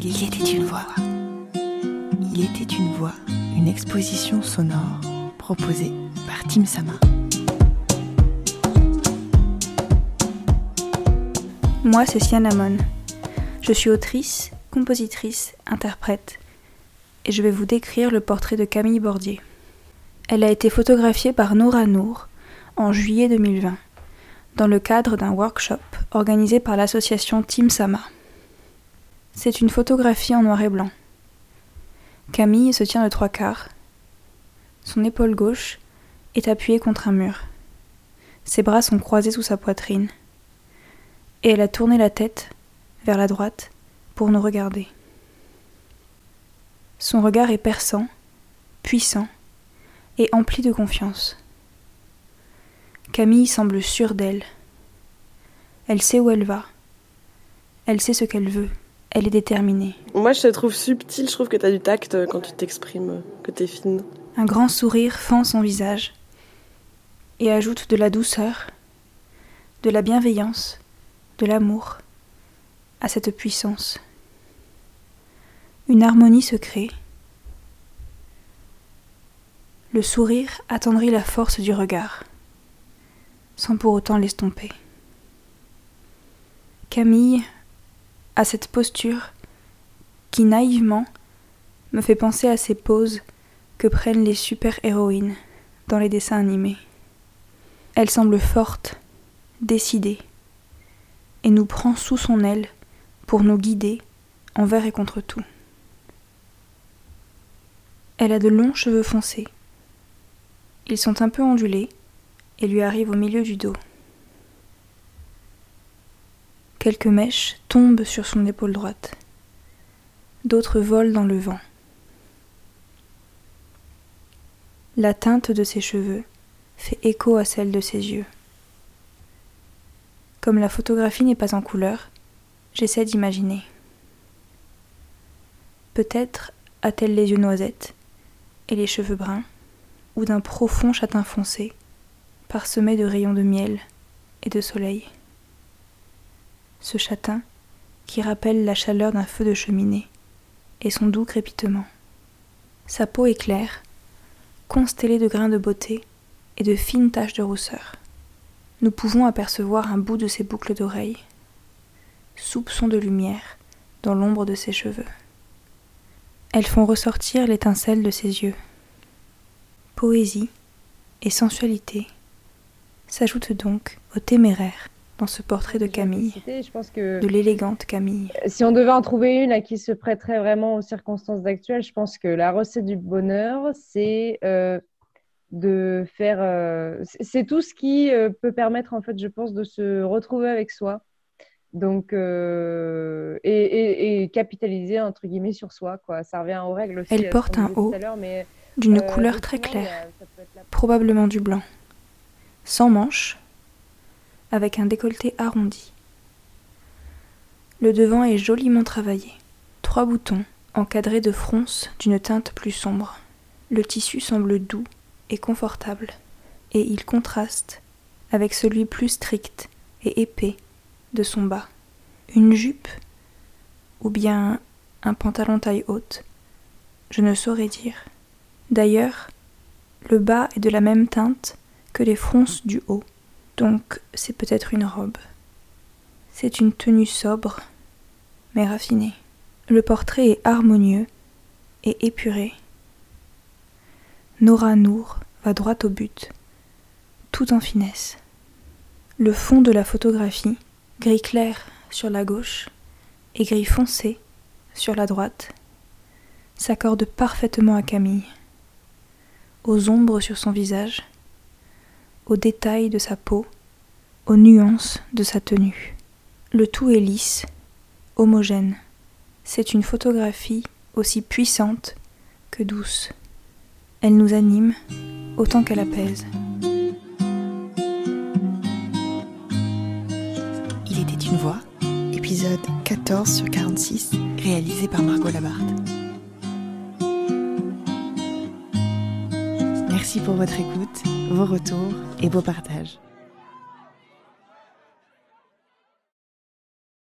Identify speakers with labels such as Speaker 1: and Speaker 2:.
Speaker 1: Il était une voix. Il était une voix, une exposition sonore proposée par Tim Sama.
Speaker 2: Moi, c'est Sianamon. Je suis autrice, compositrice, interprète, et je vais vous décrire le portrait de Camille Bordier. Elle a été photographiée par Nora Nour en juillet 2020, dans le cadre d'un workshop organisé par l'association Team Sama. C'est une photographie en noir et blanc. Camille se tient de trois quarts. Son épaule gauche est appuyée contre un mur. Ses bras sont croisés sous sa poitrine. Et elle a tourné la tête vers la droite pour nous regarder. Son regard est perçant, puissant, et emplie de confiance. Camille semble sûre d'elle. Elle sait où elle va. Elle sait ce qu'elle veut. Elle est déterminée.
Speaker 3: Moi, je te trouve subtile. Je trouve que tu as du tact euh, quand tu t'exprimes, euh, que tu es fine.
Speaker 2: Un grand sourire fend son visage et ajoute de la douceur, de la bienveillance, de l'amour à cette puissance. Une harmonie se crée le sourire attendrit la force du regard, sans pour autant l'estomper. Camille a cette posture qui naïvement me fait penser à ces poses que prennent les super-héroïnes dans les dessins animés. Elle semble forte, décidée, et nous prend sous son aile pour nous guider envers et contre tout. Elle a de longs cheveux foncés, ils sont un peu ondulés et lui arrivent au milieu du dos. Quelques mèches tombent sur son épaule droite. D'autres volent dans le vent. La teinte de ses cheveux fait écho à celle de ses yeux. Comme la photographie n'est pas en couleur, j'essaie d'imaginer. Peut-être a-t-elle les yeux noisettes et les cheveux bruns ou d'un profond châtain foncé, parsemé de rayons de miel et de soleil. Ce châtain qui rappelle la chaleur d'un feu de cheminée et son doux crépitement. Sa peau est claire, constellée de grains de beauté et de fines taches de rousseur. Nous pouvons apercevoir un bout de ses boucles d'oreilles, soupçon de lumière dans l'ombre de ses cheveux. Elles font ressortir l'étincelle de ses yeux poésie et sensualité s'ajoutent donc au téméraire dans ce portrait de Camille, je pense que de l'élégante Camille.
Speaker 4: Si on devait en trouver une à qui se prêterait vraiment aux circonstances actuelles, je pense que la recette du bonheur, c'est euh, de faire. Euh, c'est tout ce qui euh, peut permettre, en fait, je pense, de se retrouver avec soi. Donc, et, et, capitaliser entre guillemets sur soi, quoi. Ça revient aux règles aussi.
Speaker 2: Elle porte un haut, d'une couleur très claire, probablement du blanc, sans manches, avec un décolleté arrondi. Le devant est joliment travaillé, trois boutons encadrés de fronces d'une teinte plus sombre. Le tissu semble doux et confortable, et il contraste avec celui plus strict et épais de son bas. Une jupe ou bien un pantalon taille haute, je ne saurais dire. D'ailleurs, le bas est de la même teinte que les fronces du haut, donc c'est peut-être une robe. C'est une tenue sobre, mais raffinée. Le portrait est harmonieux et épuré. Nora Nour va droit au but, tout en finesse. Le fond de la photographie, gris clair sur la gauche et gris foncé sur la droite, s'accorde parfaitement à Camille aux ombres sur son visage, aux détails de sa peau, aux nuances de sa tenue. Le tout est lisse, homogène. C'est une photographie aussi puissante que douce. Elle nous anime autant qu'elle apaise.
Speaker 1: Il était une voix, épisode 14 sur 46, réalisé par Margot Labarthe. Merci pour votre écoute, vos retours et vos partages.